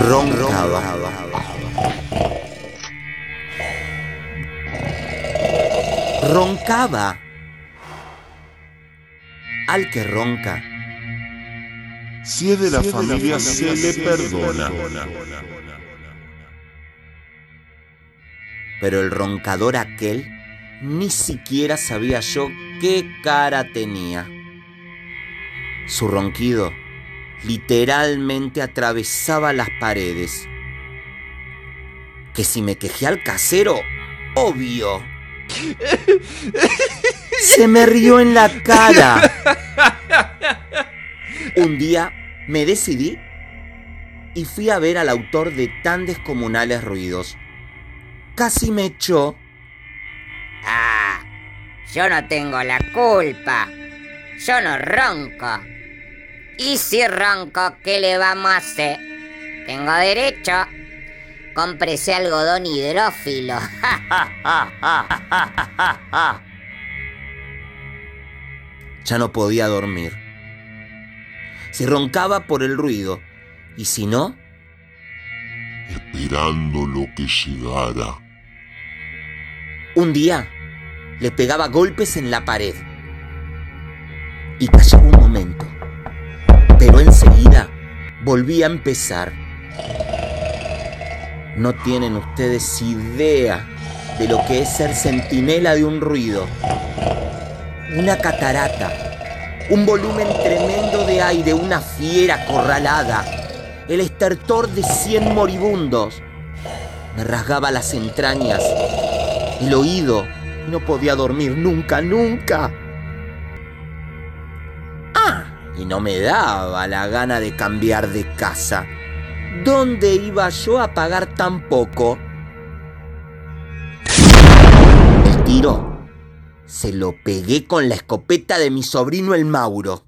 roncaba. Roncaba. Al que ronca. Si es de la familia, se le perdona. Pero el roncador aquel ni siquiera sabía yo qué cara tenía. Su ronquido literalmente atravesaba las paredes. Que si me quejé al casero, obvio. Se me rió en la cara. Un día me decidí y fui a ver al autor de tan descomunales ruidos. Casi me echó. Ah, yo no tengo la culpa. Yo no ronco. Y si ronco, ¿qué le vamos a hacer? Tengo derecho. Cómprese algodón hidrófilo. ya no podía dormir. Si roncaba por el ruido, y si no, esperando lo que llegara. Un día le pegaba golpes en la pared y callaba un momento, pero enseguida volvía a empezar. No tienen ustedes idea de lo que es ser centinela de un ruido. Una catarata, un volumen tremendo de aire, una fiera acorralada, el estertor de cien moribundos. Me rasgaba las entrañas, el oído, no podía dormir nunca, nunca. Y no me daba la gana de cambiar de casa. ¿Dónde iba yo a pagar tan poco? El tiro se lo pegué con la escopeta de mi sobrino el Mauro.